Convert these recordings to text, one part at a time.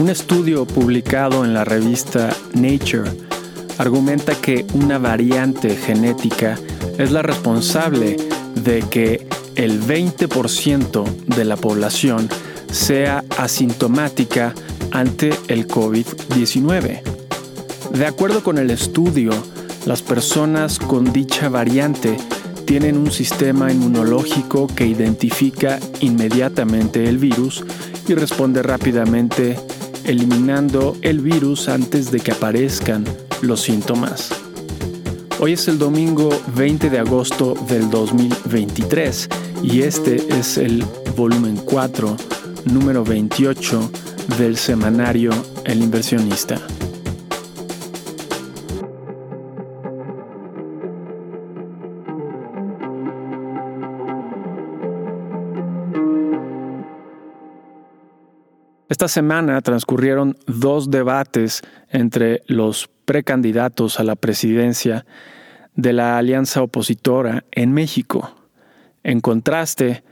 Un estudio publicado en la revista Nature argumenta que una variante genética es la responsable de que el 20% de la población sea asintomática ante el COVID-19. De acuerdo con el estudio, las personas con dicha variante tienen un sistema inmunológico que identifica inmediatamente el virus y responde rápidamente eliminando el virus antes de que aparezcan los síntomas. Hoy es el domingo 20 de agosto del 2023 y este es el volumen 4, número 28 del semanario El inversionista. Esta semana transcurrieron dos debates entre los precandidatos a la presidencia de la alianza opositora en México. En contraste,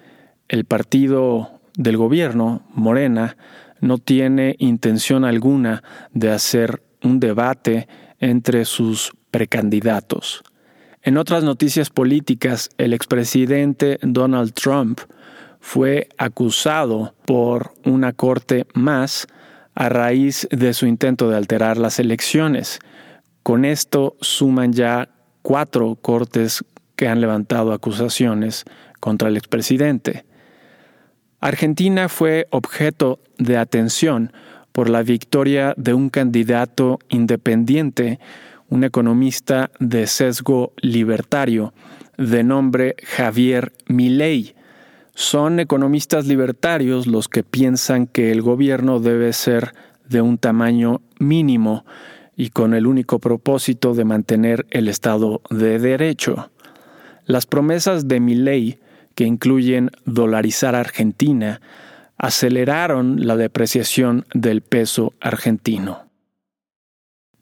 el partido del gobierno, Morena, no tiene intención alguna de hacer un debate entre sus precandidatos. En otras noticias políticas, el expresidente Donald Trump fue acusado por una corte más a raíz de su intento de alterar las elecciones. Con esto suman ya cuatro cortes que han levantado acusaciones contra el expresidente. Argentina fue objeto de atención por la victoria de un candidato independiente, un economista de sesgo libertario, de nombre Javier Milei, son economistas libertarios los que piensan que el gobierno debe ser de un tamaño mínimo y con el único propósito de mantener el Estado de Derecho. Las promesas de mi ley, que incluyen dolarizar Argentina, aceleraron la depreciación del peso argentino.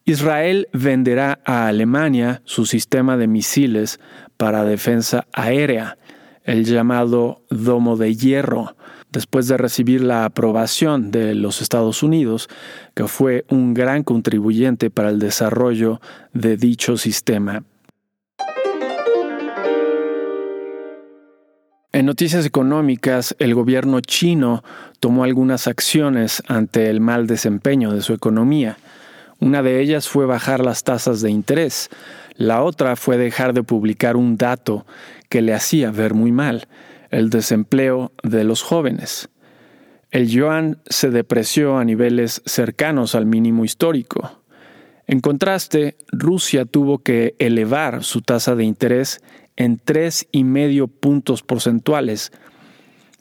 Israel venderá a Alemania su sistema de misiles para defensa aérea, el llamado Domo de Hierro, después de recibir la aprobación de los Estados Unidos, que fue un gran contribuyente para el desarrollo de dicho sistema. En noticias económicas, el gobierno chino tomó algunas acciones ante el mal desempeño de su economía. Una de ellas fue bajar las tasas de interés. La otra fue dejar de publicar un dato que le hacía ver muy mal, el desempleo de los jóvenes. El yuan se depreció a niveles cercanos al mínimo histórico. En contraste, Rusia tuvo que elevar su tasa de interés en tres y medio puntos porcentuales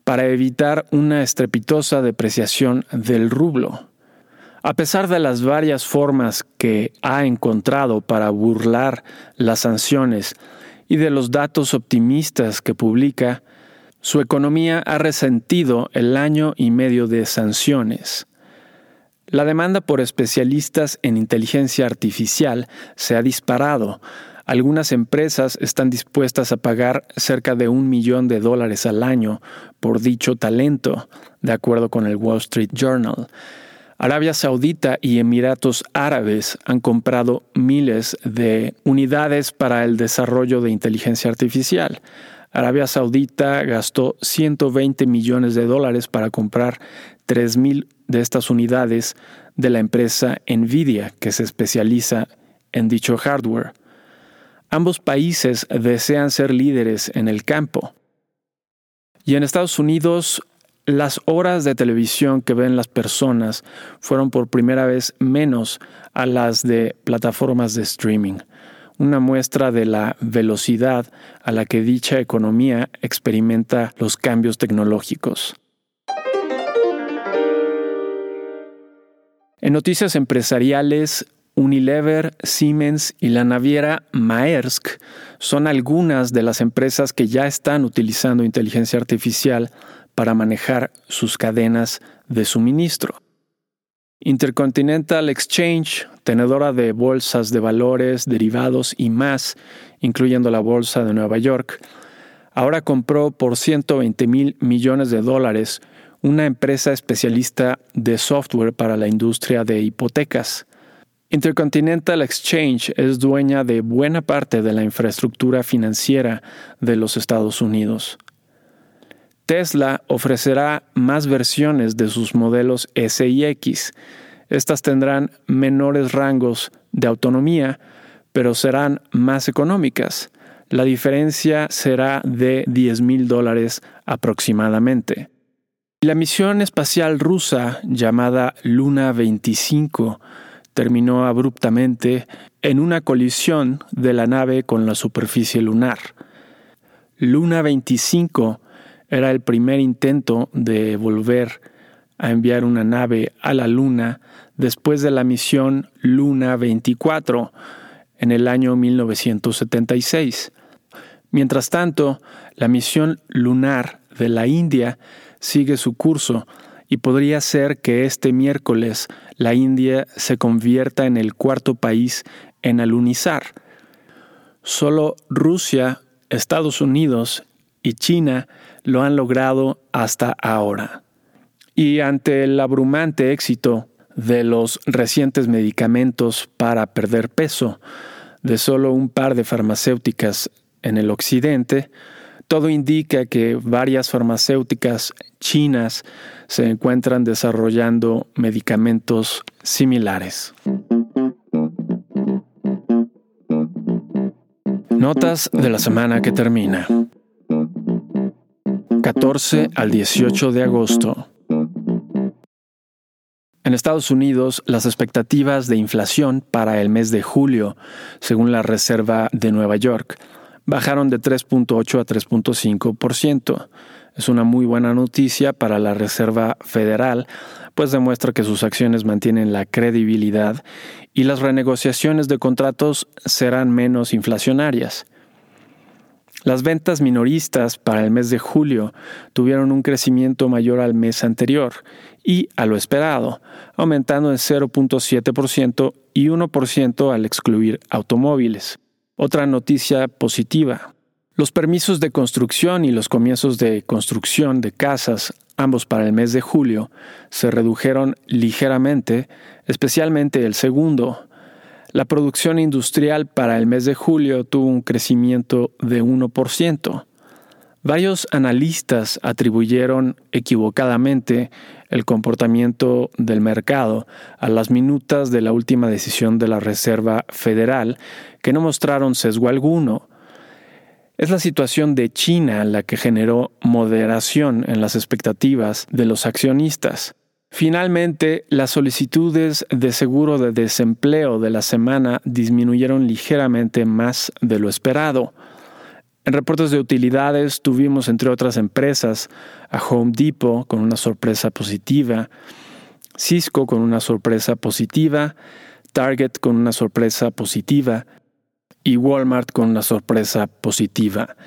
para evitar una estrepitosa depreciación del rublo. A pesar de las varias formas que ha encontrado para burlar las sanciones y de los datos optimistas que publica, su economía ha resentido el año y medio de sanciones. La demanda por especialistas en inteligencia artificial se ha disparado. Algunas empresas están dispuestas a pagar cerca de un millón de dólares al año por dicho talento, de acuerdo con el Wall Street Journal. Arabia Saudita y Emiratos Árabes han comprado miles de unidades para el desarrollo de inteligencia artificial. Arabia Saudita gastó 120 millones de dólares para comprar 3.000 de estas unidades de la empresa Nvidia, que se especializa en dicho hardware. Ambos países desean ser líderes en el campo. Y en Estados Unidos, las horas de televisión que ven las personas fueron por primera vez menos a las de plataformas de streaming, una muestra de la velocidad a la que dicha economía experimenta los cambios tecnológicos. En noticias empresariales, Unilever, Siemens y la naviera Maersk son algunas de las empresas que ya están utilizando inteligencia artificial para manejar sus cadenas de suministro. Intercontinental Exchange, tenedora de bolsas de valores, derivados y más, incluyendo la Bolsa de Nueva York, ahora compró por 120 mil millones de dólares una empresa especialista de software para la industria de hipotecas. Intercontinental Exchange es dueña de buena parte de la infraestructura financiera de los Estados Unidos. Tesla ofrecerá más versiones de sus modelos S y X. Estas tendrán menores rangos de autonomía, pero serán más económicas. La diferencia será de 10 mil dólares aproximadamente. La misión espacial rusa llamada Luna 25 terminó abruptamente en una colisión de la nave con la superficie lunar. Luna 25 era el primer intento de volver a enviar una nave a la Luna después de la misión Luna 24 en el año 1976. Mientras tanto, la misión lunar de la India sigue su curso y podría ser que este miércoles la India se convierta en el cuarto país en alunizar. Solo Rusia, Estados Unidos y China lo han logrado hasta ahora. Y ante el abrumante éxito de los recientes medicamentos para perder peso de solo un par de farmacéuticas en el occidente, todo indica que varias farmacéuticas chinas se encuentran desarrollando medicamentos similares. Notas de la semana que termina. 14 al 18 de agosto. En Estados Unidos, las expectativas de inflación para el mes de julio, según la Reserva de Nueva York, bajaron de 3.8 a 3.5%. Es una muy buena noticia para la Reserva Federal, pues demuestra que sus acciones mantienen la credibilidad y las renegociaciones de contratos serán menos inflacionarias. Las ventas minoristas para el mes de julio tuvieron un crecimiento mayor al mes anterior y a lo esperado, aumentando en 0.7% y 1% al excluir automóviles. Otra noticia positiva. Los permisos de construcción y los comienzos de construcción de casas, ambos para el mes de julio, se redujeron ligeramente, especialmente el segundo. La producción industrial para el mes de julio tuvo un crecimiento de 1%. Varios analistas atribuyeron equivocadamente el comportamiento del mercado a las minutas de la última decisión de la Reserva Federal, que no mostraron sesgo alguno. Es la situación de China la que generó moderación en las expectativas de los accionistas. Finalmente, las solicitudes de seguro de desempleo de la semana disminuyeron ligeramente más de lo esperado. En reportes de utilidades tuvimos, entre otras empresas, a Home Depot con una sorpresa positiva, Cisco con una sorpresa positiva, Target con una sorpresa positiva y Walmart con una sorpresa positiva.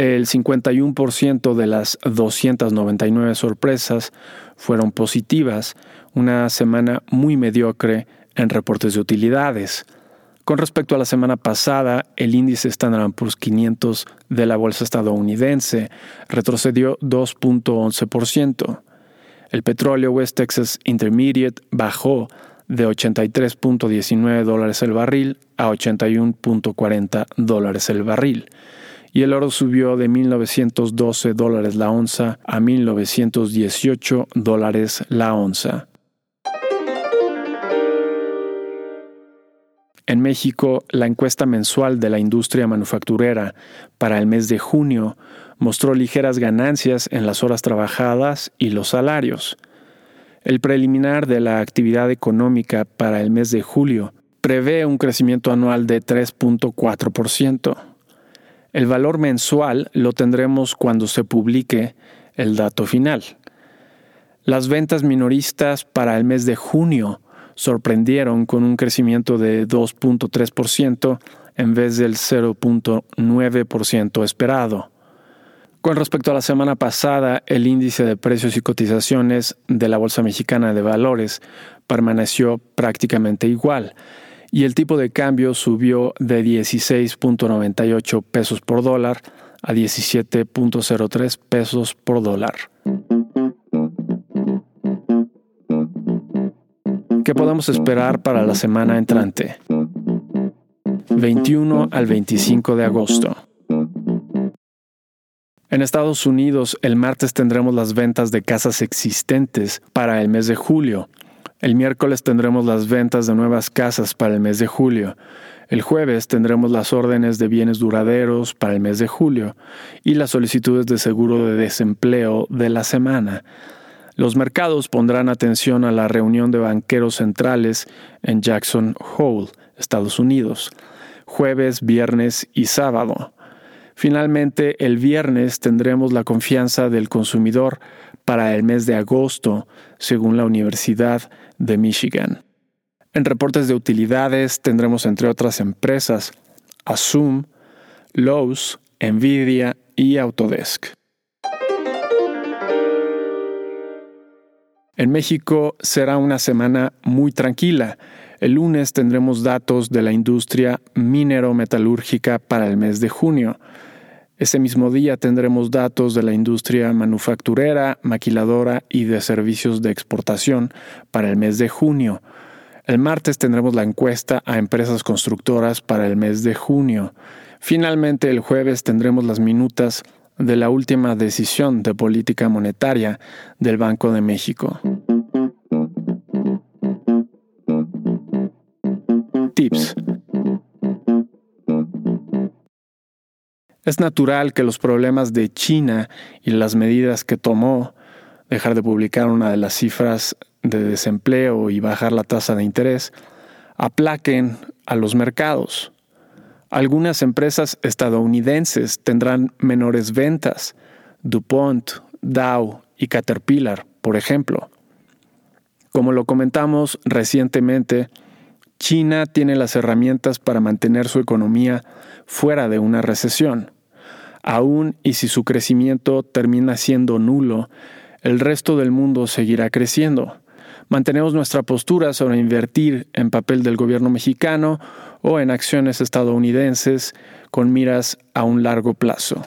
El 51% de las 299 sorpresas fueron positivas, una semana muy mediocre en reportes de utilidades. Con respecto a la semana pasada, el índice Standard Poor's 500 de la bolsa estadounidense retrocedió 2.11%. El petróleo West Texas Intermediate bajó de 83.19 dólares el barril a 81.40 dólares el barril. Y el oro subió de 1.912 dólares la onza a 1.918 dólares la onza. En México, la encuesta mensual de la industria manufacturera para el mes de junio mostró ligeras ganancias en las horas trabajadas y los salarios. El preliminar de la actividad económica para el mes de julio prevé un crecimiento anual de 3.4%. El valor mensual lo tendremos cuando se publique el dato final. Las ventas minoristas para el mes de junio sorprendieron con un crecimiento de 2.3% en vez del 0.9% esperado. Con respecto a la semana pasada, el índice de precios y cotizaciones de la Bolsa Mexicana de Valores permaneció prácticamente igual y el tipo de cambio subió de 16.98 pesos por dólar a 17.03 pesos por dólar. ¿Qué podemos esperar para la semana entrante? 21 al 25 de agosto. En Estados Unidos, el martes tendremos las ventas de casas existentes para el mes de julio, el miércoles tendremos las ventas de nuevas casas para el mes de julio. El jueves tendremos las órdenes de bienes duraderos para el mes de julio y las solicitudes de seguro de desempleo de la semana. Los mercados pondrán atención a la reunión de banqueros centrales en Jackson Hole, Estados Unidos, jueves, viernes y sábado. Finalmente, el viernes tendremos la confianza del consumidor para el mes de agosto, según la Universidad de Michigan. En reportes de utilidades tendremos entre otras empresas Asum, Lowe's, Nvidia y Autodesk. En México será una semana muy tranquila. El lunes tendremos datos de la industria minero-metalúrgica para el mes de junio. Ese mismo día tendremos datos de la industria manufacturera, maquiladora y de servicios de exportación para el mes de junio. El martes tendremos la encuesta a empresas constructoras para el mes de junio. Finalmente, el jueves tendremos las minutas de la última decisión de política monetaria del Banco de México. Tips. Es natural que los problemas de China y las medidas que tomó, dejar de publicar una de las cifras de desempleo y bajar la tasa de interés, aplaquen a los mercados. Algunas empresas estadounidenses tendrán menores ventas, DuPont, Dow y Caterpillar, por ejemplo. Como lo comentamos recientemente, China tiene las herramientas para mantener su economía fuera de una recesión. Aún y si su crecimiento termina siendo nulo, el resto del mundo seguirá creciendo. Mantenemos nuestra postura sobre invertir en papel del gobierno mexicano o en acciones estadounidenses con miras a un largo plazo.